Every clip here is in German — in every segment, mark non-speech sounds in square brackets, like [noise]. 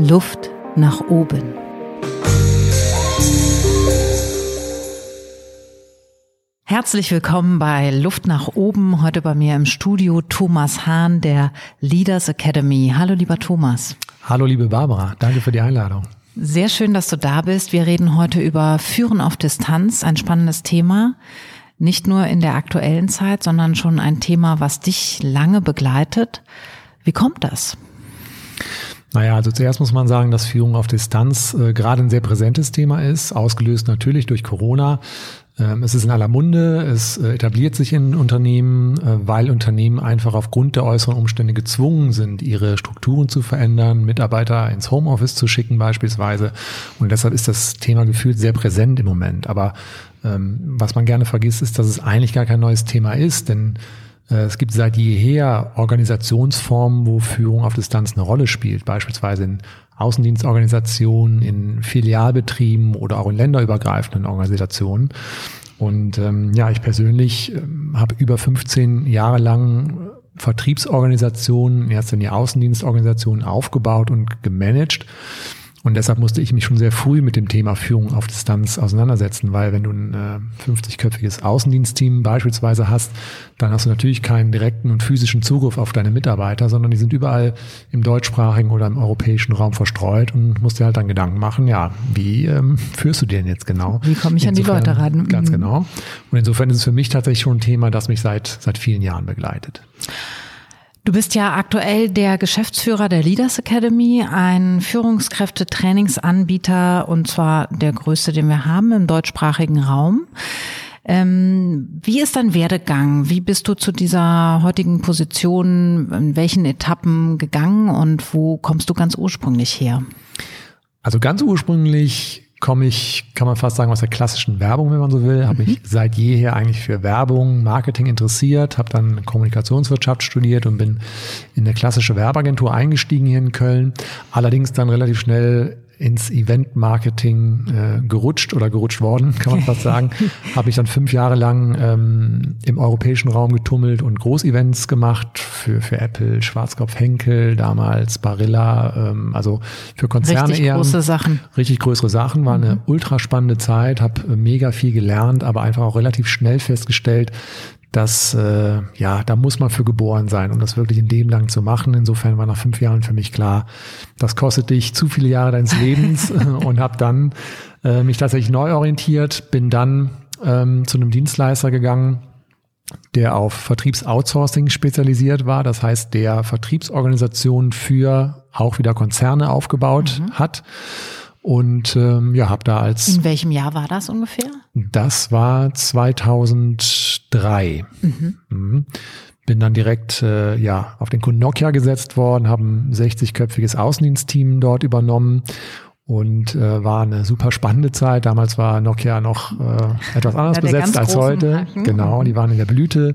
Luft nach oben. Herzlich willkommen bei Luft nach oben. Heute bei mir im Studio Thomas Hahn der Leaders Academy. Hallo lieber Thomas. Hallo liebe Barbara, danke für die Einladung. Sehr schön, dass du da bist. Wir reden heute über Führen auf Distanz, ein spannendes Thema. Nicht nur in der aktuellen Zeit, sondern schon ein Thema, was dich lange begleitet. Wie kommt das? Naja, also zuerst muss man sagen, dass Führung auf Distanz äh, gerade ein sehr präsentes Thema ist, ausgelöst natürlich durch Corona. Ähm, es ist in aller Munde, es äh, etabliert sich in Unternehmen, äh, weil Unternehmen einfach aufgrund der äußeren Umstände gezwungen sind, ihre Strukturen zu verändern, Mitarbeiter ins Homeoffice zu schicken beispielsweise. Und deshalb ist das Thema gefühlt sehr präsent im Moment. Aber ähm, was man gerne vergisst, ist, dass es eigentlich gar kein neues Thema ist, denn es gibt seit jeher Organisationsformen, wo Führung auf Distanz eine Rolle spielt, beispielsweise in Außendienstorganisationen, in Filialbetrieben oder auch in länderübergreifenden Organisationen. Und ähm, ja, ich persönlich ähm, habe über 15 Jahre lang Vertriebsorganisationen, in erster Linie Außendienstorganisationen aufgebaut und gemanagt. Und deshalb musste ich mich schon sehr früh mit dem Thema Führung auf Distanz auseinandersetzen, weil wenn du ein äh, 50-köpfiges Außendienstteam beispielsweise hast, dann hast du natürlich keinen direkten und physischen Zugriff auf deine Mitarbeiter, sondern die sind überall im deutschsprachigen oder im europäischen Raum verstreut und musst dir halt dann Gedanken machen, ja, wie ähm, führst du den jetzt genau? Wie komme ich insofern, an die Leute ran? Ganz mhm. genau. Und insofern ist es für mich tatsächlich schon ein Thema, das mich seit, seit vielen Jahren begleitet. Du bist ja aktuell der Geschäftsführer der Leaders Academy, ein Führungskräfte-Trainingsanbieter und zwar der größte, den wir haben im deutschsprachigen Raum. Ähm, wie ist dein Werdegang? Wie bist du zu dieser heutigen Position, in welchen Etappen gegangen und wo kommst du ganz ursprünglich her? Also ganz ursprünglich komme ich, kann man fast sagen, aus der klassischen Werbung, wenn man so will. Habe mhm. mich seit jeher eigentlich für Werbung, Marketing interessiert, habe dann Kommunikationswirtschaft studiert und bin in eine klassische Werbeagentur eingestiegen hier in Köln. Allerdings dann relativ schnell ins Event-Marketing äh, gerutscht oder gerutscht worden, [laughs] kann man fast sagen. Habe mich dann fünf Jahre lang ähm, im europäischen Raum getummelt und Großevents gemacht für, für Apple, Schwarzkopf Henkel, damals Barilla, ähm, also für Konzerne richtig eher. große Sachen. Richtig größere Sachen, war eine mhm. ultra spannende Zeit, habe äh, mega viel gelernt, aber einfach auch relativ schnell festgestellt, dass äh, ja, da muss man für geboren sein, um das wirklich in dem lang zu machen. Insofern war nach fünf Jahren für mich klar, das kostet dich zu viele Jahre deines Lebens [laughs] und habe dann äh, mich tatsächlich neu orientiert, bin dann ähm, zu einem Dienstleister gegangen, der auf Vertriebsoutsourcing spezialisiert war, das heißt, der Vertriebsorganisation für auch wieder Konzerne aufgebaut mhm. hat und ähm, ja, habe da als. In welchem Jahr war das ungefähr? Das war 2003. Mhm. Mhm. Bin dann direkt äh, ja auf den Kunden Nokia gesetzt worden, habe ein 60-köpfiges Außendienstteam dort übernommen und äh, war eine super spannende Zeit. Damals war Nokia noch äh, etwas anders ja, besetzt als heute. Haken. Genau, die waren in der Blüte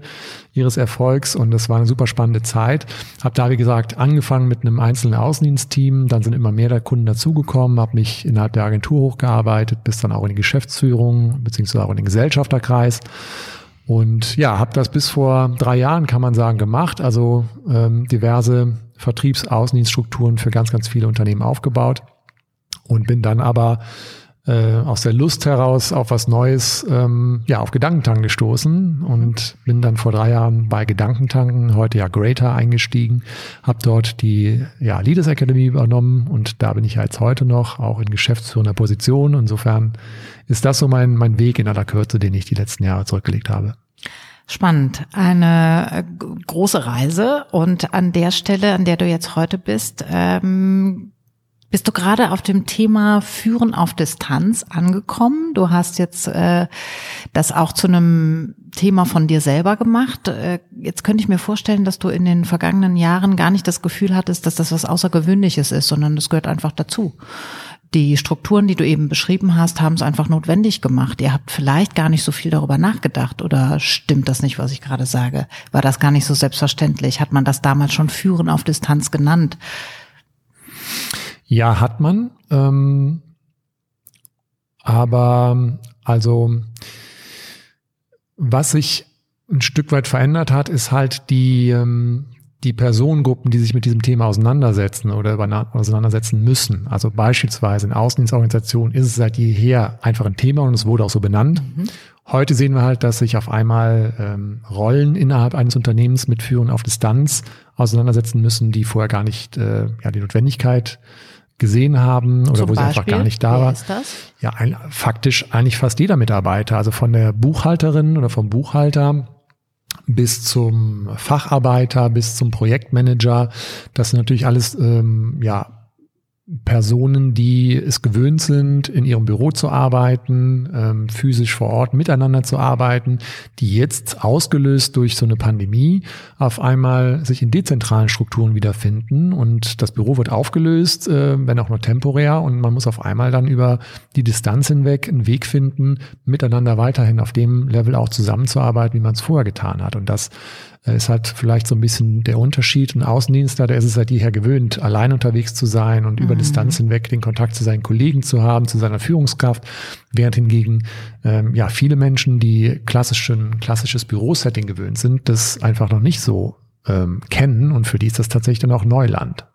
ihres Erfolgs und das war eine super spannende Zeit. Hab da wie gesagt angefangen mit einem einzelnen Außendienstteam, dann sind immer mehr der Kunden dazugekommen, habe mich innerhalb der Agentur hochgearbeitet, bis dann auch in die Geschäftsführung beziehungsweise auch in den Gesellschafterkreis. Und ja, habe das bis vor drei Jahren, kann man sagen, gemacht. Also ähm, diverse Vertriebs-Außendienststrukturen für ganz, ganz viele Unternehmen aufgebaut und bin dann aber äh, aus der Lust heraus auf was Neues, ähm, ja, auf Gedankentanken gestoßen und bin dann vor drei Jahren bei Gedankentanken, heute ja Greater eingestiegen, habe dort die ja, Leaders Academy übernommen und da bin ich jetzt heute noch, auch in geschäftsführender Position. Insofern ist das so mein, mein Weg in aller Kürze, den ich die letzten Jahre zurückgelegt habe. Spannend. Eine äh, große Reise und an der Stelle, an der du jetzt heute bist, ähm, bist du gerade auf dem Thema Führen auf Distanz angekommen? Du hast jetzt äh, das auch zu einem Thema von dir selber gemacht. Äh, jetzt könnte ich mir vorstellen, dass du in den vergangenen Jahren gar nicht das Gefühl hattest, dass das was Außergewöhnliches ist, sondern das gehört einfach dazu. Die Strukturen, die du eben beschrieben hast, haben es einfach notwendig gemacht. Ihr habt vielleicht gar nicht so viel darüber nachgedacht oder stimmt das nicht, was ich gerade sage? War das gar nicht so selbstverständlich? Hat man das damals schon Führen auf Distanz genannt? Ja, hat man. Ähm, aber also, was sich ein Stück weit verändert hat, ist halt die, ähm, die Personengruppen, die sich mit diesem Thema auseinandersetzen oder auseinandersetzen müssen. Also beispielsweise in Außendienstorganisationen ist es seit jeher einfach ein Thema und es wurde auch so benannt. Mhm. Heute sehen wir halt, dass sich auf einmal ähm, Rollen innerhalb eines Unternehmens mit Führung auf Distanz auseinandersetzen müssen, die vorher gar nicht äh, ja, die Notwendigkeit gesehen haben oder Zum wo Beispiel? sie einfach gar nicht da war. Ja, ein, faktisch eigentlich fast jeder Mitarbeiter, also von der Buchhalterin oder vom Buchhalter bis zum Facharbeiter, bis zum Projektmanager. Das sind natürlich alles ähm, ja Personen, die es gewöhnt sind, in ihrem Büro zu arbeiten, ähm, physisch vor Ort miteinander zu arbeiten, die jetzt ausgelöst durch so eine Pandemie auf einmal sich in dezentralen Strukturen wiederfinden. Und das Büro wird aufgelöst, äh, wenn auch nur temporär. Und man muss auf einmal dann über die Distanz hinweg einen Weg finden, miteinander weiterhin auf dem Level auch zusammenzuarbeiten, wie man es vorher getan hat. Und das ist halt vielleicht so ein bisschen der Unterschied. Ein Außendienstler, der ist es seit jeher gewöhnt, allein unterwegs zu sein und mhm. über Distanz hinweg den Kontakt zu seinen Kollegen zu haben, zu seiner Führungskraft. Während hingegen ähm, ja viele Menschen, die klassischen, klassisches Bürosetting gewöhnt sind, das einfach noch nicht so ähm, kennen und für die ist das tatsächlich dann auch Neuland.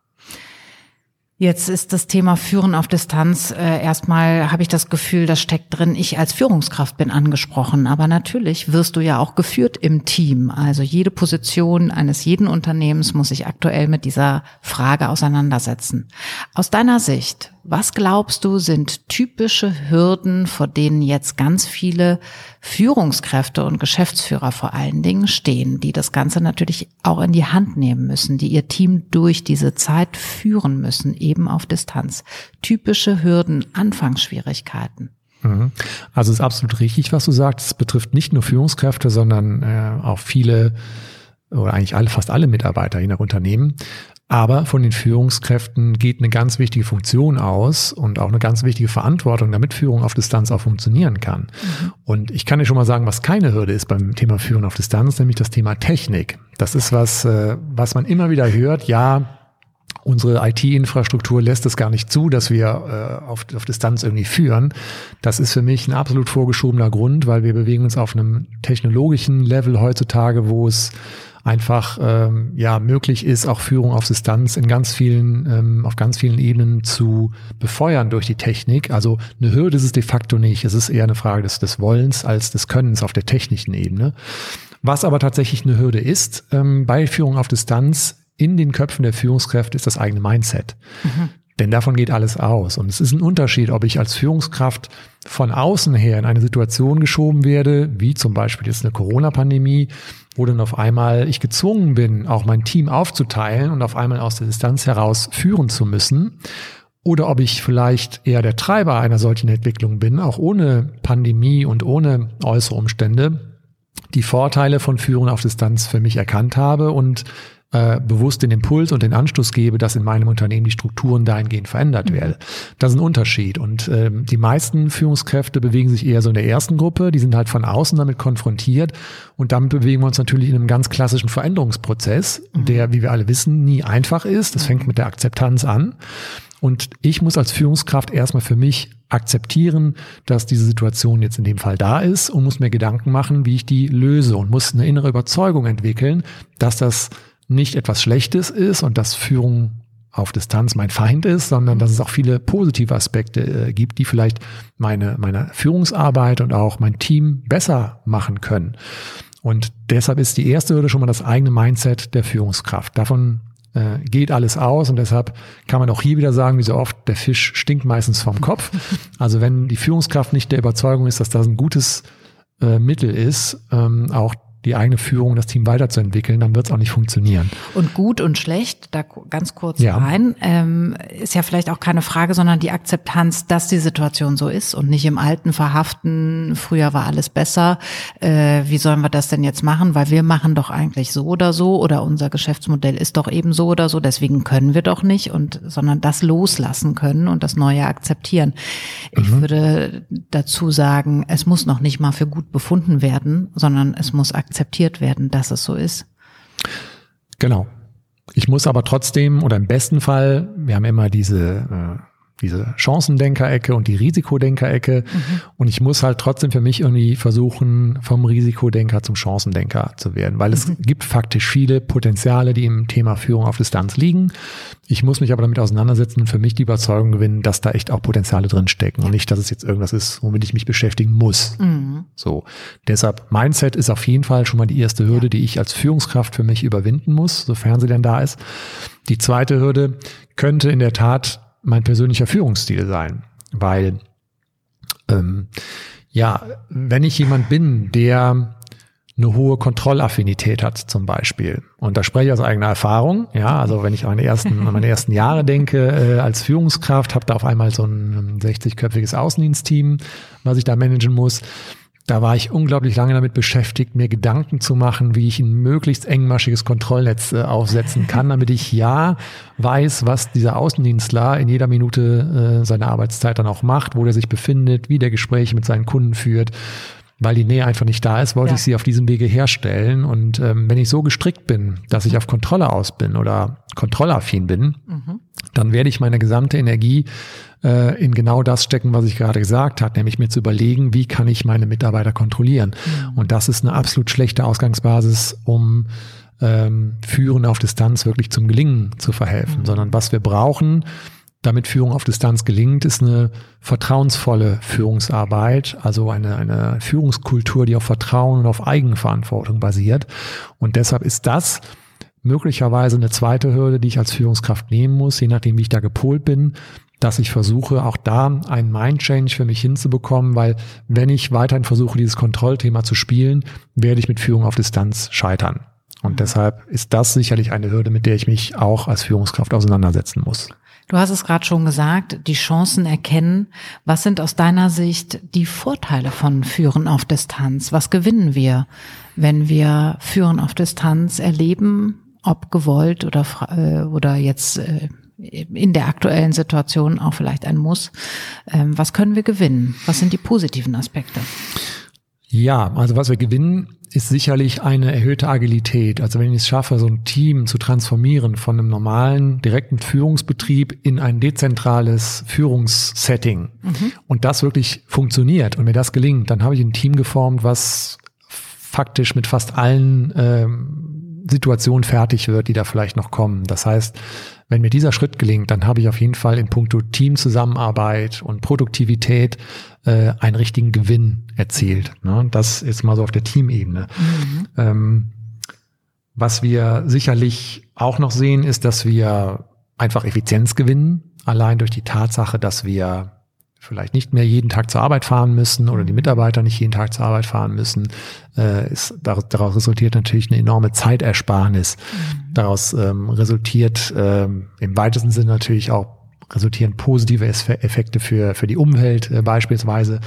Jetzt ist das Thema Führen auf Distanz. Äh, erstmal habe ich das Gefühl, das steckt drin, ich als Führungskraft bin angesprochen. Aber natürlich wirst du ja auch geführt im Team. Also jede Position eines jeden Unternehmens muss sich aktuell mit dieser Frage auseinandersetzen. Aus deiner Sicht, was glaubst du, sind typische Hürden, vor denen jetzt ganz viele Führungskräfte und Geschäftsführer vor allen Dingen stehen, die das Ganze natürlich auch in die Hand nehmen müssen, die ihr Team durch diese Zeit führen müssen, eben auf Distanz? Typische Hürden, Anfangsschwierigkeiten. Mhm. Also es ist absolut richtig, was du sagst. Es betrifft nicht nur Führungskräfte, sondern äh, auch viele oder eigentlich alle, fast alle Mitarbeiter je nach Unternehmen. Aber von den Führungskräften geht eine ganz wichtige Funktion aus und auch eine ganz wichtige Verantwortung, damit Führung auf Distanz auch funktionieren kann. Mhm. Und ich kann dir schon mal sagen, was keine Hürde ist beim Thema Führung auf Distanz, nämlich das Thema Technik. Das ist was, äh, was man immer wieder hört. Ja, unsere IT-Infrastruktur lässt es gar nicht zu, dass wir äh, auf, auf Distanz irgendwie führen. Das ist für mich ein absolut vorgeschobener Grund, weil wir bewegen uns auf einem technologischen Level heutzutage, wo es einfach ähm, ja möglich ist, auch Führung auf Distanz in ganz vielen, ähm, auf ganz vielen Ebenen zu befeuern durch die Technik. Also eine Hürde ist es de facto nicht. Es ist eher eine Frage des, des Wollens als des Könnens auf der technischen Ebene. Was aber tatsächlich eine Hürde ist, ähm, bei Führung auf Distanz in den Köpfen der Führungskräfte ist das eigene Mindset. Mhm. Denn davon geht alles aus. Und es ist ein Unterschied, ob ich als Führungskraft von außen her in eine Situation geschoben werde, wie zum Beispiel jetzt eine Corona-Pandemie, wo dann auf einmal ich gezwungen bin, auch mein Team aufzuteilen und auf einmal aus der Distanz heraus führen zu müssen. Oder ob ich vielleicht eher der Treiber einer solchen Entwicklung bin, auch ohne Pandemie und ohne äußere Umstände, die Vorteile von Führen auf Distanz für mich erkannt habe und äh, bewusst den Impuls und den Anstoß gebe, dass in meinem Unternehmen die Strukturen dahingehend verändert mhm. werden. Das ist ein Unterschied. Und ähm, die meisten Führungskräfte bewegen sich eher so in der ersten Gruppe. Die sind halt von außen damit konfrontiert. Und damit bewegen wir uns natürlich in einem ganz klassischen Veränderungsprozess, mhm. der, wie wir alle wissen, nie einfach ist. Das fängt mit der Akzeptanz an. Und ich muss als Führungskraft erstmal für mich akzeptieren, dass diese Situation jetzt in dem Fall da ist und muss mir Gedanken machen, wie ich die löse und muss eine innere Überzeugung entwickeln, dass das nicht etwas Schlechtes ist und dass Führung auf Distanz mein Feind ist, sondern dass es auch viele positive Aspekte äh, gibt, die vielleicht meine, meine Führungsarbeit und auch mein Team besser machen können. Und deshalb ist die erste Hürde schon mal das eigene Mindset der Führungskraft. Davon äh, geht alles aus und deshalb kann man auch hier wieder sagen, wie so oft, der Fisch stinkt meistens vom Kopf. [laughs] Also wenn die Führungskraft nicht der Überzeugung ist, dass das ein gutes äh, Mittel ist, ähm, auch die eigene Führung, das Team weiterzuentwickeln, dann wird es auch nicht funktionieren. Und gut und schlecht, da ganz kurz ja. rein, ähm, ist ja vielleicht auch keine Frage, sondern die Akzeptanz, dass die Situation so ist und nicht im Alten verhaften, früher war alles besser, äh, wie sollen wir das denn jetzt machen, weil wir machen doch eigentlich so oder so oder unser Geschäftsmodell ist doch eben so oder so, deswegen können wir doch nicht und sondern das loslassen können und das Neue akzeptieren. Ich mhm. würde dazu sagen, es muss noch nicht mal für gut befunden werden, sondern es muss akzeptiert akzeptiert werden, dass es so ist. Genau. Ich muss aber trotzdem oder im besten Fall, wir haben immer diese, äh, diese Chancendenker-Ecke und die Risikodenker-Ecke. Mhm. Und ich muss halt trotzdem für mich irgendwie versuchen, vom Risikodenker zum Chancendenker zu werden, weil es mhm. gibt faktisch viele Potenziale, die im Thema Führung auf Distanz liegen. Ich muss mich aber damit auseinandersetzen und für mich die Überzeugung gewinnen, dass da echt auch Potenziale drinstecken und nicht, dass es jetzt irgendwas ist, womit ich mich beschäftigen muss. Mhm. So. Deshalb Mindset ist auf jeden Fall schon mal die erste Hürde, die ich als Führungskraft für mich überwinden muss, sofern sie denn da ist. Die zweite Hürde könnte in der Tat mein persönlicher Führungsstil sein, weil ähm, ja, wenn ich jemand bin, der eine hohe Kontrollaffinität hat zum Beispiel. Und da spreche ich aus eigener Erfahrung. Ja, also wenn ich an meine ersten, an meine ersten Jahre denke äh, als Führungskraft, habe da auf einmal so ein 60-köpfiges Außendienstteam, was ich da managen muss. Da war ich unglaublich lange damit beschäftigt, mir Gedanken zu machen, wie ich ein möglichst engmaschiges Kontrollnetz äh, aufsetzen kann, [laughs] damit ich ja weiß, was dieser Außendienstler in jeder Minute äh, seiner Arbeitszeit dann auch macht, wo der sich befindet, wie der Gespräche mit seinen Kunden führt. Weil die Nähe einfach nicht da ist, wollte ja. ich sie auf diesem Wege herstellen. Und ähm, wenn ich so gestrickt bin, dass ich auf Kontrolle aus bin oder kontrollaffin bin, mhm. dann werde ich meine gesamte Energie äh, in genau das stecken, was ich gerade gesagt habe, nämlich mir zu überlegen, wie kann ich meine Mitarbeiter kontrollieren. Mhm. Und das ist eine absolut schlechte Ausgangsbasis, um ähm, Führen auf Distanz wirklich zum Gelingen zu verhelfen, mhm. sondern was wir brauchen, damit Führung auf Distanz gelingt, ist eine vertrauensvolle Führungsarbeit, also eine, eine Führungskultur, die auf Vertrauen und auf Eigenverantwortung basiert. Und deshalb ist das möglicherweise eine zweite Hürde, die ich als Führungskraft nehmen muss, je nachdem, wie ich da gepolt bin, dass ich versuche, auch da einen Mind-Change für mich hinzubekommen, weil wenn ich weiterhin versuche, dieses Kontrollthema zu spielen, werde ich mit Führung auf Distanz scheitern. Und mhm. deshalb ist das sicherlich eine Hürde, mit der ich mich auch als Führungskraft auseinandersetzen muss. Du hast es gerade schon gesagt, die Chancen erkennen. Was sind aus deiner Sicht die Vorteile von Führen auf Distanz? Was gewinnen wir, wenn wir Führen auf Distanz erleben, ob gewollt oder, äh, oder jetzt äh, in der aktuellen Situation auch vielleicht ein Muss. Ähm, was können wir gewinnen? Was sind die positiven Aspekte? Ja, also was wir gewinnen, ist sicherlich eine erhöhte Agilität. Also wenn ich es schaffe, so ein Team zu transformieren von einem normalen, direkten Führungsbetrieb in ein dezentrales Führungssetting mhm. und das wirklich funktioniert und mir das gelingt, dann habe ich ein Team geformt, was faktisch mit fast allen ähm, Situationen fertig wird, die da vielleicht noch kommen. Das heißt, wenn mir dieser Schritt gelingt, dann habe ich auf jeden Fall in puncto Teamzusammenarbeit und Produktivität äh, einen richtigen Gewinn erzielt. Ne? Das ist mal so auf der Teamebene. Mhm. Ähm, was wir sicherlich auch noch sehen, ist, dass wir einfach Effizienz gewinnen, allein durch die Tatsache, dass wir vielleicht nicht mehr jeden Tag zur Arbeit fahren müssen oder die Mitarbeiter nicht jeden Tag zur Arbeit fahren müssen, äh, ist, daraus resultiert natürlich eine enorme Zeitersparnis. Mhm. Daraus ähm, resultiert ähm, im weitesten Sinne natürlich auch resultieren positive Effekte für, für die Umwelt äh, beispielsweise.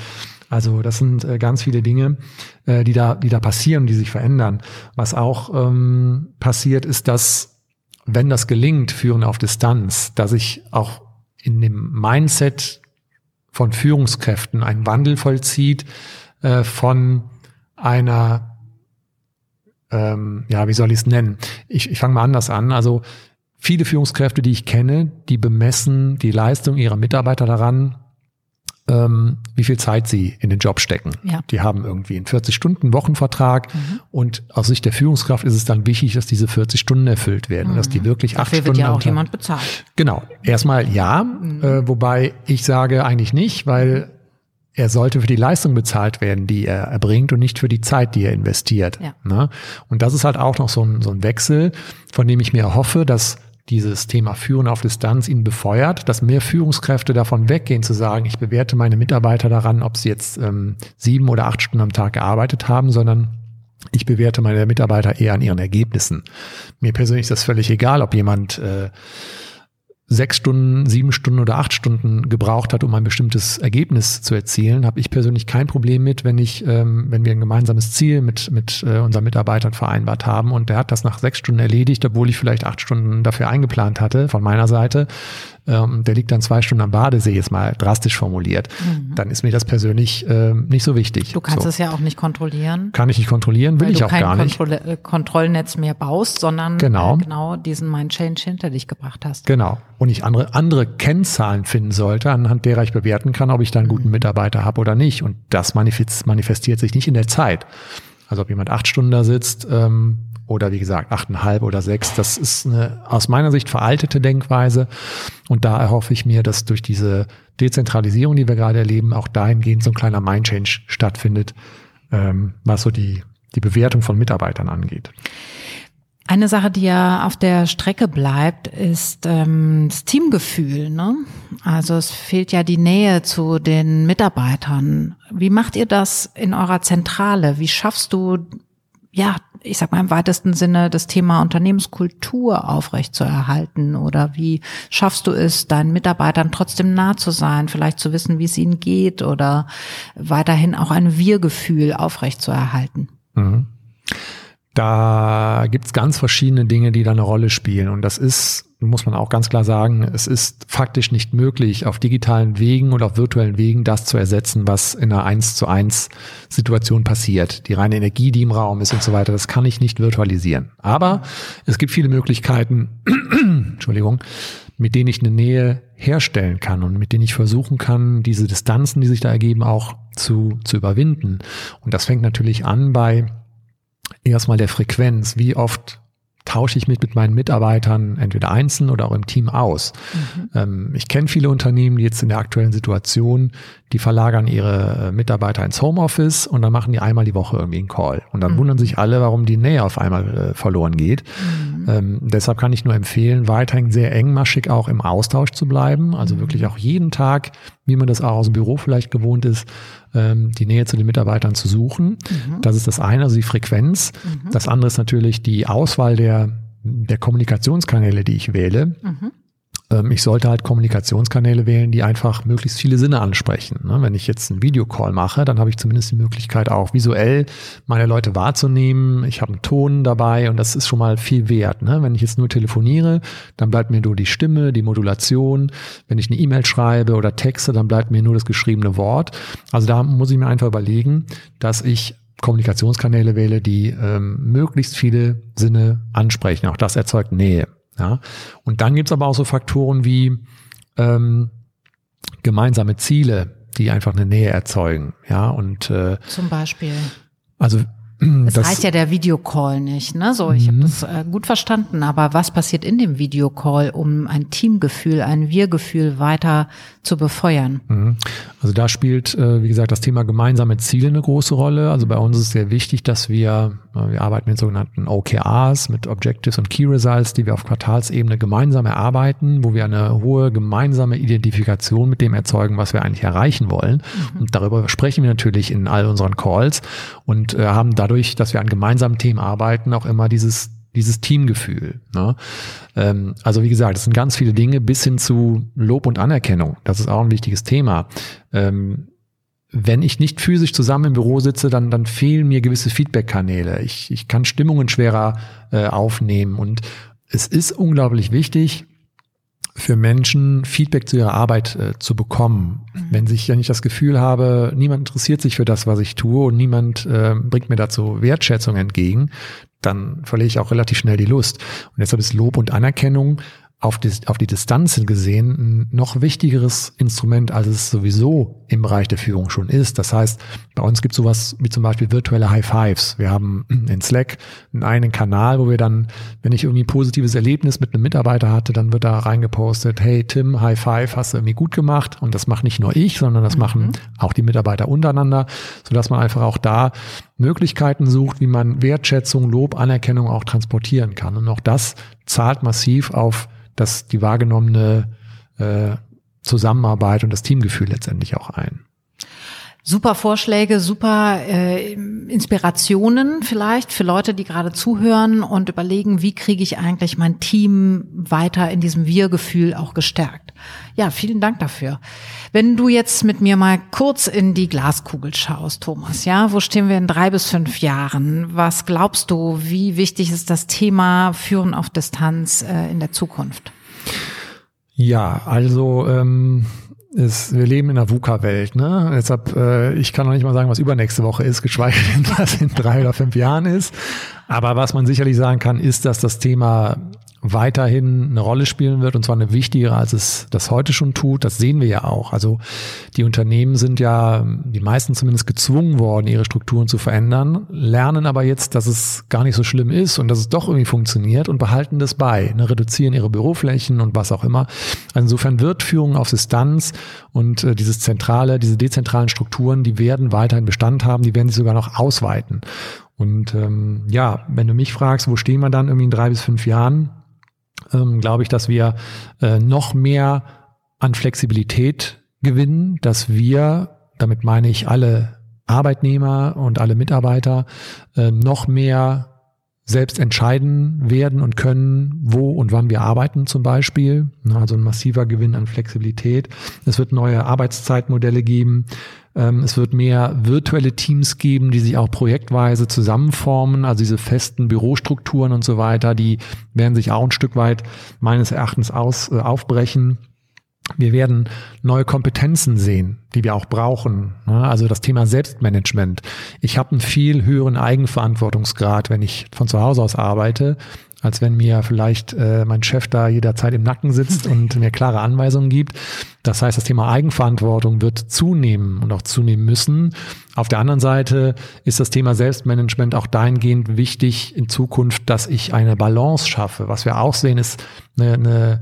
Also das sind äh, ganz viele Dinge, äh, die, da, die da passieren, die sich verändern. Was auch ähm, passiert, ist, dass wenn das gelingt, Führen auf Distanz, dass ich auch in dem Mindset von Führungskräften einen Wandel vollzieht äh, von einer, ähm, ja, wie soll ich es nennen? Ich, ich fange mal anders an. Also viele Führungskräfte, die ich kenne, die bemessen die Leistung ihrer Mitarbeiter daran, ähm, wie viel Zeit sie in den Job stecken. Ja. Die haben irgendwie einen 40-Stunden-Wochenvertrag mhm. und aus Sicht der Führungskraft ist es dann wichtig, dass diese 40 Stunden erfüllt werden, mhm. dass die wirklich Dafür acht Stunden. wird ja auch jemand bezahlt. Genau. Erstmal ja, mhm. äh, wobei ich sage eigentlich nicht, weil er sollte für die Leistung bezahlt werden, die er erbringt und nicht für die Zeit, die er investiert. Ja. Ne? Und das ist halt auch noch so ein, so ein Wechsel, von dem ich mir erhoffe, dass dieses Thema Führen auf Distanz ihn befeuert, dass mehr Führungskräfte davon weggehen zu sagen, ich bewerte meine Mitarbeiter daran, ob sie jetzt ähm, sieben oder acht Stunden am Tag gearbeitet haben, sondern ich bewerte meine Mitarbeiter eher an ihren Ergebnissen. Mir persönlich ist das völlig egal, ob jemand äh, sechs Stunden, sieben Stunden oder acht Stunden gebraucht hat, um ein bestimmtes Ergebnis zu erzielen, habe ich persönlich kein Problem mit, wenn ich, ähm, wenn wir ein gemeinsames Ziel mit mit äh, unseren Mitarbeitern vereinbart haben. Und der hat das nach sechs Stunden erledigt, obwohl ich vielleicht acht Stunden dafür eingeplant hatte von meiner Seite, ähm, der liegt dann zwei Stunden am Badesee, jetzt mal drastisch formuliert, mhm. dann ist mir das persönlich ähm, nicht so wichtig. Du kannst so. es ja auch nicht kontrollieren. Kann ich nicht kontrollieren, will ich auch gar nicht. Weil du kein Kontrollnetz mehr baust, sondern genau. Äh, genau diesen Mind Change hinter dich gebracht hast. Genau. und ich andere, andere Kennzahlen finden sollte, anhand derer ich bewerten kann, ob ich da einen guten mhm. Mitarbeiter habe oder nicht. Und das manifestiert sich nicht in der Zeit. Also ob jemand acht Stunden da sitzt ähm, oder wie gesagt achteinhalb oder sechs, das ist eine aus meiner Sicht veraltete Denkweise. Und da erhoffe ich mir, dass durch diese Dezentralisierung, die wir gerade erleben, auch dahingehend so ein kleiner Mindchange stattfindet, ähm, was so die, die Bewertung von Mitarbeitern angeht. Eine Sache, die ja auf der Strecke bleibt, ist ähm, das Teamgefühl. Ne? Also es fehlt ja die Nähe zu den Mitarbeitern. Wie macht ihr das in eurer Zentrale? Wie schaffst du, ja, ich sag mal im weitesten Sinne, das Thema Unternehmenskultur aufrechtzuerhalten? Oder wie schaffst du es, deinen Mitarbeitern trotzdem nah zu sein, vielleicht zu wissen, wie es ihnen geht oder weiterhin auch ein Wir-Gefühl aufrechtzuerhalten? Mhm. Da gibt's ganz verschiedene Dinge, die da eine Rolle spielen. Und das ist, muss man auch ganz klar sagen, es ist faktisch nicht möglich, auf digitalen Wegen oder auf virtuellen Wegen das zu ersetzen, was in einer 1 zu 1 Situation passiert. Die reine Energie, die im Raum ist und so weiter, das kann ich nicht virtualisieren. Aber es gibt viele Möglichkeiten, [clears throat] Entschuldigung, mit denen ich eine Nähe herstellen kann und mit denen ich versuchen kann, diese Distanzen, die sich da ergeben, auch zu, zu überwinden. Und das fängt natürlich an bei erstmal der Frequenz. Wie oft tausche ich mich mit meinen Mitarbeitern entweder einzeln oder auch im Team aus. Mhm. Ähm, ich kenne viele Unternehmen, die jetzt in der aktuellen Situation, die verlagern ihre äh, Mitarbeiter ins Homeoffice und dann machen die einmal die Woche irgendwie einen Call. Und dann mhm. wundern sich alle, warum die Nähe auf einmal äh, verloren geht. Mhm. Ähm, deshalb kann ich nur empfehlen, weiterhin sehr engmaschig auch im Austausch zu bleiben. Also mhm. wirklich auch jeden Tag, wie man das auch aus dem Büro vielleicht gewohnt ist, ähm, die Nähe zu den Mitarbeitern zu suchen. Mhm. Das ist das eine, also die Frequenz. Mhm. Das andere ist natürlich die Auswahl der, der Kommunikationskanäle, die ich wähle. Mhm. Ähm, ich sollte halt Kommunikationskanäle wählen, die einfach möglichst viele Sinne ansprechen. Ne? Wenn ich jetzt einen Videocall mache, dann habe ich zumindest die Möglichkeit auch visuell meine Leute wahrzunehmen. Ich habe einen Ton dabei und das ist schon mal viel wert. Ne? Wenn ich jetzt nur telefoniere, dann bleibt mir nur die Stimme, die Modulation. Wenn ich eine E-Mail schreibe oder texte, dann bleibt mir nur das geschriebene Wort. Also da muss ich mir einfach überlegen, dass ich Kommunikationskanäle wähle, die ähm, möglichst viele Sinne ansprechen. Auch das erzeugt Nähe. Ja? Und dann gibt's aber auch so Faktoren wie ähm, gemeinsame Ziele, die einfach eine Nähe erzeugen. Ja, und äh, zum Beispiel. Also [clears throat] das, das heißt ja der Videocall nicht, ne? So, ich habe mhm. das äh, gut verstanden, aber was passiert in dem Videocall, um ein Teamgefühl, ein Wir-Gefühl weiter zu befeuern? Mhm. Also da spielt, äh, wie gesagt, das Thema gemeinsame Ziele eine große Rolle. Also bei uns ist es sehr wichtig, dass wir, äh, wir arbeiten mit sogenannten OKRs, mit Objectives und Key Results, die wir auf Quartalsebene gemeinsam erarbeiten, wo wir eine hohe gemeinsame Identifikation mit dem erzeugen, was wir eigentlich erreichen wollen. Mhm. Und darüber sprechen wir natürlich in all unseren Calls und haben dadurch dadurch, dass wir an gemeinsamen Themen arbeiten, auch immer dieses dieses Teamgefühl. Ne? Ähm, also wie gesagt, es sind ganz viele Dinge bis hin zu Lob und Anerkennung. Das ist auch ein wichtiges Thema. Ähm, wenn ich nicht physisch zusammen im Büro sitze, dann, dann fehlen mir gewisse Feedback-Kanäle. Ich, ich kann Stimmungen schwerer äh, aufnehmen. Und es ist unglaublich wichtig, für Menschen Feedback zu ihrer Arbeit äh, zu bekommen. Mhm. Wenn sich, wenn ich das Gefühl habe, niemand interessiert sich für das, was ich tue und niemand äh, bringt mir dazu Wertschätzung entgegen, dann verliere ich auch relativ schnell die Lust. Und deshalb ist Lob und Anerkennung auf die, auf die Distanz hin gesehen ein noch wichtigeres Instrument, als es sowieso im Bereich der Führung schon ist. Das heißt, bei uns gibt es sowas wie zum Beispiel virtuelle High Fives. Wir haben in Slack einen eigenen Kanal, wo wir dann, wenn ich irgendwie ein positives Erlebnis mit einem Mitarbeiter hatte, dann wird da reingepostet, hey Tim, High Five, hast du irgendwie gut gemacht. Und das macht nicht nur ich, sondern das mhm. machen auch die Mitarbeiter untereinander, sodass man einfach auch da Möglichkeiten sucht, wie man Wertschätzung, Lob, Anerkennung auch transportieren kann. Und auch das zahlt massiv auf das die wahrgenommene äh, Zusammenarbeit und das Teamgefühl letztendlich auch ein. Super Vorschläge, super äh, Inspirationen vielleicht für Leute, die gerade zuhören und überlegen, wie kriege ich eigentlich mein Team weiter in diesem Wir-Gefühl auch gestärkt. Ja, vielen Dank dafür. Wenn du jetzt mit mir mal kurz in die Glaskugel schaust, Thomas, ja, wo stehen wir in drei bis fünf Jahren? Was glaubst du, wie wichtig ist das Thema Führen auf Distanz äh, in der Zukunft? Ja, also ähm, ist, wir leben in einer VUCA-Welt, ne? Deshalb, äh, ich kann noch nicht mal sagen, was übernächste Woche ist, geschweige denn, [laughs] was in drei oder fünf Jahren ist. Aber was man sicherlich sagen kann, ist, dass das Thema weiterhin eine Rolle spielen wird und zwar eine wichtigere, als es das heute schon tut. Das sehen wir ja auch. Also die Unternehmen sind ja, die meisten zumindest gezwungen worden, ihre Strukturen zu verändern, lernen aber jetzt, dass es gar nicht so schlimm ist und dass es doch irgendwie funktioniert und behalten das bei, ne, reduzieren ihre Büroflächen und was auch immer. Also insofern wird Führung auf Distanz und äh, dieses zentrale, diese dezentralen Strukturen, die werden weiterhin Bestand haben, die werden sich sogar noch ausweiten. Und ähm, ja, wenn du mich fragst, wo stehen wir dann irgendwie in drei bis fünf Jahren, ähm, glaube ich, dass wir äh, noch mehr an Flexibilität gewinnen, dass wir, damit meine ich alle Arbeitnehmer und alle Mitarbeiter, äh, noch mehr selbst entscheiden werden und können, wo und wann wir arbeiten zum Beispiel. Also ein massiver Gewinn an Flexibilität. Es wird neue Arbeitszeitmodelle geben. Ähm, es wird mehr virtuelle Teams geben, die sich auch projektweise zusammenformen. Also diese festen Bürostrukturen und so weiter, die werden sich auch ein Stück weit meines Erachtens aus, äh, aufbrechen. Wir werden neue Kompetenzen sehen, die wir auch brauchen. Also das Thema Selbstmanagement. Ich habe einen viel höheren Eigenverantwortungsgrad, wenn ich von zu Hause aus arbeite, als wenn mir vielleicht äh, mein Chef da jederzeit im Nacken sitzt und [laughs] mir klare Anweisungen gibt. Das heißt, das Thema Eigenverantwortung wird zunehmen und auch zunehmen müssen. Auf der anderen Seite ist das Thema Selbstmanagement auch dahingehend wichtig in Zukunft, dass ich eine Balance schaffe. Was wir auch sehen, ist eine, eine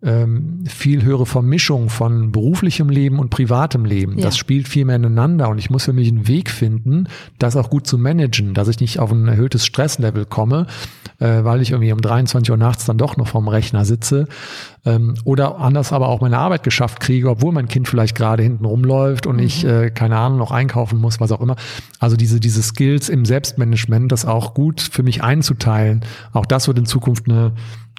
ähm, viel höhere Vermischung von beruflichem Leben und privatem Leben. Ja. Das spielt viel mehr ineinander und ich muss für mich einen Weg finden, das auch gut zu managen, dass ich nicht auf ein erhöhtes Stresslevel komme, äh, weil ich irgendwie um 23 Uhr nachts dann doch noch vorm Rechner sitze ähm, oder anders aber auch meine Arbeit geschafft kriege, obwohl mein Kind vielleicht gerade hinten rumläuft und mhm. ich, äh, keine Ahnung, noch einkaufen muss, was auch immer. Also diese, diese Skills im Selbstmanagement, das auch gut für mich einzuteilen, auch das wird in Zukunft eine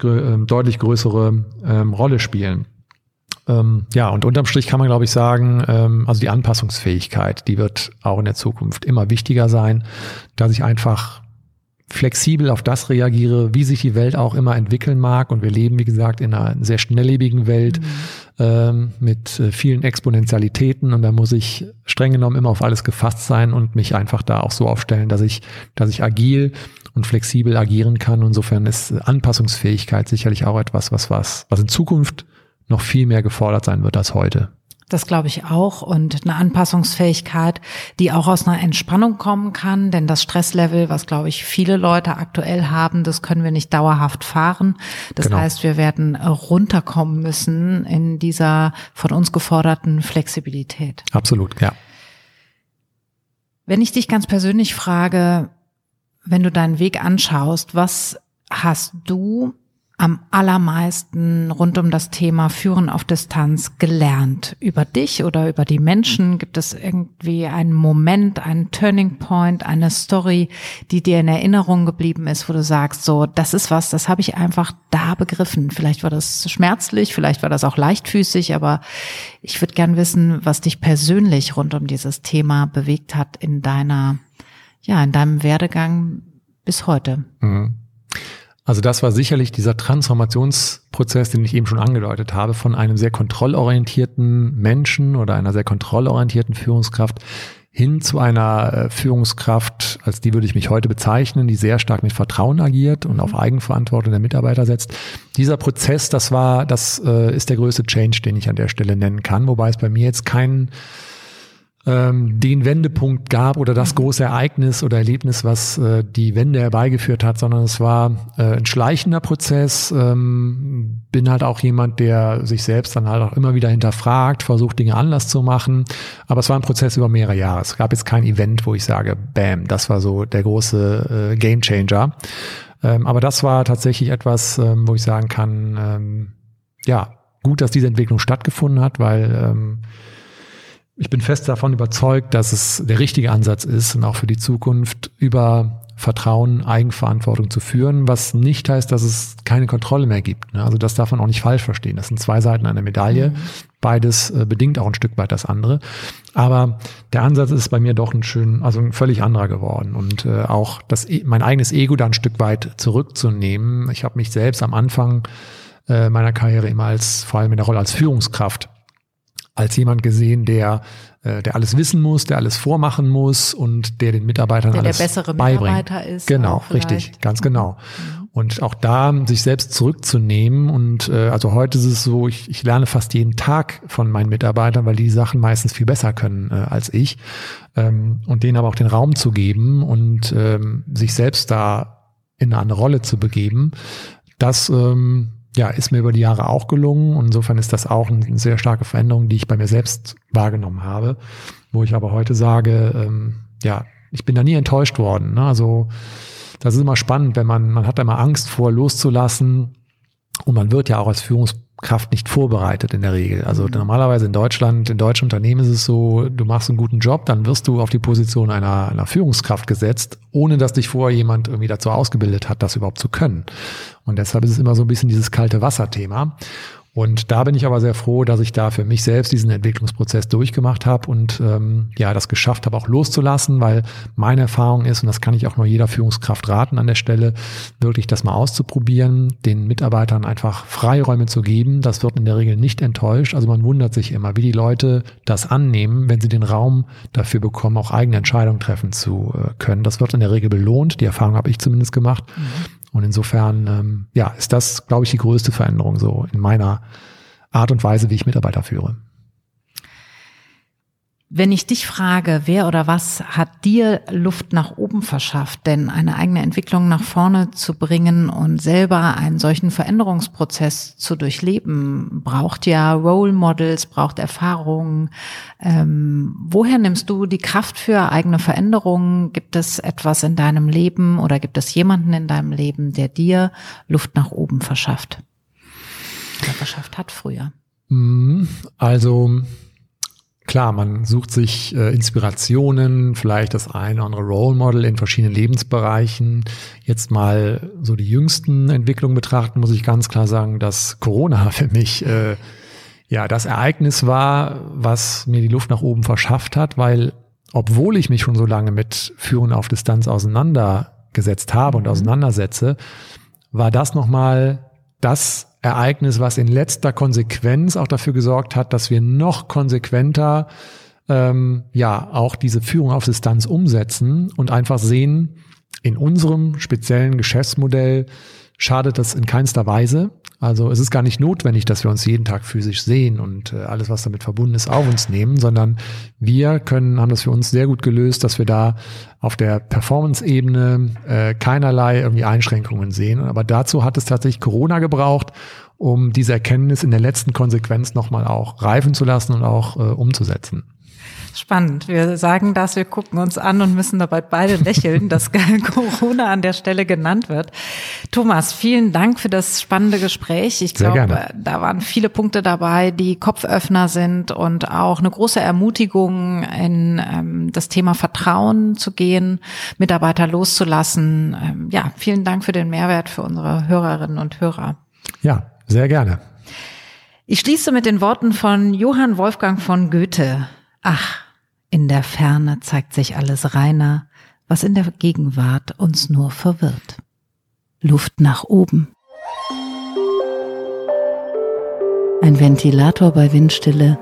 äh, deutlich größere ähm, Rolle spielen. Ähm, ja, und unterm Strich kann man, glaube ich, sagen, ähm, also die Anpassungsfähigkeit, die wird auch in der Zukunft immer wichtiger sein, dass ich einfach flexibel auf das reagiere, wie sich die Welt auch immer entwickeln mag. Und wir leben, wie gesagt, in einer sehr schnelllebigen Welt mhm. ähm, mit äh, vielen Exponentialitäten. Und da muss ich streng genommen immer auf alles gefasst sein und mich einfach da auch so aufstellen, dass ich, dass ich agil und flexibel agieren kann. Insofern ist Anpassungsfähigkeit sicherlich auch etwas, was, was, was in Zukunft noch viel mehr gefordert sein wird als heute. Das glaube ich auch und eine Anpassungsfähigkeit, die auch aus einer Entspannung kommen kann, denn das Stresslevel, was glaube ich viele Leute aktuell haben, das können wir nicht dauerhaft fahren. Das genau. heißt, wir werden runterkommen müssen in dieser von uns geforderten Flexibilität. Absolut, ja. Wenn ich dich ganz persönlich frage, wenn du deinen Weg anschaust, was hast du am allermeisten rund um das Thema Führen auf Distanz gelernt? Über dich oder über die Menschen? Gibt es irgendwie einen Moment, einen Turning Point, eine Story, die dir in Erinnerung geblieben ist, wo du sagst, so, das ist was, das habe ich einfach da begriffen. Vielleicht war das schmerzlich, vielleicht war das auch leichtfüßig, aber ich würde gern wissen, was dich persönlich rund um dieses Thema bewegt hat in deiner, ja, in deinem Werdegang bis heute. Mhm. Also das war sicherlich dieser Transformationsprozess, den ich eben schon angedeutet habe, von einem sehr kontrollorientierten Menschen oder einer sehr kontrollorientierten Führungskraft hin zu einer äh, Führungskraft, als die würde ich mich heute bezeichnen, die sehr stark mit Vertrauen agiert und auf mhm. Eigenverantwortung der Mitarbeiter setzt. Dieser Prozess, das war, das äh, ist der größte Change, den ich an der Stelle nennen kann, wobei es bei mir jetzt keinen ähm, den Wendepunkt gab oder das große Ereignis oder Erlebnis, was äh, die Wende herbeigeführt hat, sondern es war äh, ein schleichender Prozess. Ähm, bin halt auch jemand, der sich selbst dann halt auch immer wieder hinterfragt, versucht Dinge anders zu machen. Aber es war ein Prozess über mehrere Jahre. Es gab jetzt kein Event, wo ich sage, bam, das war so der große äh, Game Changer. Ähm, aber das war tatsächlich etwas, ähm, wo ich sagen kann, ähm, ja, gut, dass diese Entwicklung stattgefunden hat, weil ähm, ich bin fest davon überzeugt, dass es der richtige Ansatz ist und auch für die Zukunft über Vertrauen, Eigenverantwortung zu führen, was nicht heißt, dass es keine Kontrolle mehr gibt. Ne? Also das darf man auch nicht falsch verstehen. Das sind zwei Seiten einer Medaille. Mhm. Beides äh, bedingt auch ein Stück weit das andere. Aber der Ansatz ist bei mir doch ein schön, also ein völlig anderer geworden. Und äh, auch das, e, mein eigenes Ego da ein Stück weit zurückzunehmen. Ich habe mich selbst am Anfang äh, meiner Karriere immer als, vor allem in der Rolle als Führungskraft als jemand gesehen, der, äh, der alles wissen muss, der alles vormachen muss und der den Mitarbeitern der alles der bessere beibringt. Mitarbeiter ist. Genau, richtig, ganz genau. Mhm. Und auch da sich selbst zurückzunehmen und äh, also heute ist es so, ich, ich lerne fast jeden Tag von meinen Mitarbeitern, weil die Sachen meistens viel besser können äh, als ich ähm, und denen aber auch den Raum zu geben und ähm, sich selbst da in eine andere Rolle zu begeben, das ähm, ja, ist mir über die Jahre auch gelungen. Und insofern ist das auch eine sehr starke Veränderung, die ich bei mir selbst wahrgenommen habe, wo ich aber heute sage, ähm, ja, ich bin da nie enttäuscht worden. Ne? Also das ist immer spannend, wenn man, man hat da immer Angst vor, loszulassen. Und man wird ja auch als Führungsperson Kraft nicht vorbereitet in der Regel. Also mhm. normalerweise in Deutschland, in deutschen Unternehmen ist es so, du machst einen guten Job, dann wirst du auf die Position einer, einer Führungskraft gesetzt, ohne dass dich vorher jemand irgendwie dazu ausgebildet hat, das überhaupt zu können. Und deshalb ist es immer so ein bisschen dieses kalte Wasser-Thema. Und da bin ich aber sehr froh, dass ich da für mich selbst diesen Entwicklungsprozess durchgemacht habe und ähm, ja, das geschafft habe, auch loszulassen, weil meine Erfahrung ist, und das kann ich auch nur jeder Führungskraft raten an der Stelle, wirklich das mal auszuprobieren, den Mitarbeitern einfach Freiräume zu geben. Das wird in der Regel nicht enttäuscht. Also man wundert sich immer, wie die Leute das annehmen, wenn sie den Raum dafür bekommen, auch eigene Entscheidungen treffen zu äh, können. Das wird in der Regel belohnt. Die Erfahrung habe ich zumindest gemacht. Mhm. Und insofern, ähm, ja, ist das, glaube ich, die größte Veränderung so in meiner Art und Weise, wie ich Mitarbeiter führe. Wenn ich dich frage, wer oder was hat dir Luft nach oben verschafft, denn eine eigene Entwicklung nach vorne zu bringen und selber einen solchen Veränderungsprozess zu durchleben, braucht ja Role Models, braucht Erfahrungen. Ähm, woher nimmst du die Kraft für eigene Veränderungen? Gibt es etwas in deinem Leben oder gibt es jemanden in deinem Leben, der dir Luft nach oben verschafft? Oder verschafft hat früher? Mhm. Also, Klar, man sucht sich äh, Inspirationen, vielleicht das eine oder andere Role Model in verschiedenen Lebensbereichen. Jetzt mal so die jüngsten Entwicklungen betrachten, muss ich ganz klar sagen, dass Corona [laughs] für mich äh, ja das Ereignis war, was mir die Luft nach oben verschafft hat, weil obwohl ich mich schon so lange mit Führen auf Distanz auseinandergesetzt habe und mhm. auseinandersetze, war das nochmal das Ereignis, was in letzter Konsequenz auch dafür gesorgt hat, dass wir noch konsequenter ähm, ja auch diese Führung auf Distanz umsetzen und einfach sehen, in unserem speziellen Geschäftsmodell schadet das in keinster Weise. Also es ist gar nicht notwendig, dass wir uns jeden Tag physisch sehen und äh, alles, was damit verbunden ist, auf uns nehmen, sondern wir können, haben das für uns sehr gut gelöst, dass wir da auf der Performance-Ebene äh, keinerlei irgendwie Einschränkungen sehen. Aber dazu hat es tatsächlich Corona gebraucht, um diese Erkenntnis in der letzten Konsequenz nochmal auch reifen zu lassen und auch äh, umzusetzen. Spannend. Wir sagen das, wir gucken uns an und müssen dabei beide lächeln, dass [laughs] Corona an der Stelle genannt wird. Thomas, vielen Dank für das spannende Gespräch. Ich glaube, da waren viele Punkte dabei, die Kopföffner sind und auch eine große Ermutigung in ähm, das Thema Vertrauen zu gehen, Mitarbeiter loszulassen. Ähm, ja, vielen Dank für den Mehrwert für unsere Hörerinnen und Hörer. Ja, sehr gerne. Ich schließe mit den Worten von Johann Wolfgang von Goethe. Ach, in der Ferne zeigt sich alles reiner, was in der Gegenwart uns nur verwirrt. Luft nach oben. Ein Ventilator bei Windstille,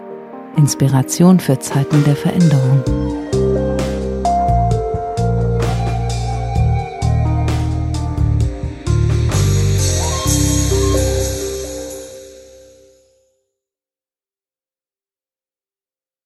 Inspiration für Zeiten der Veränderung.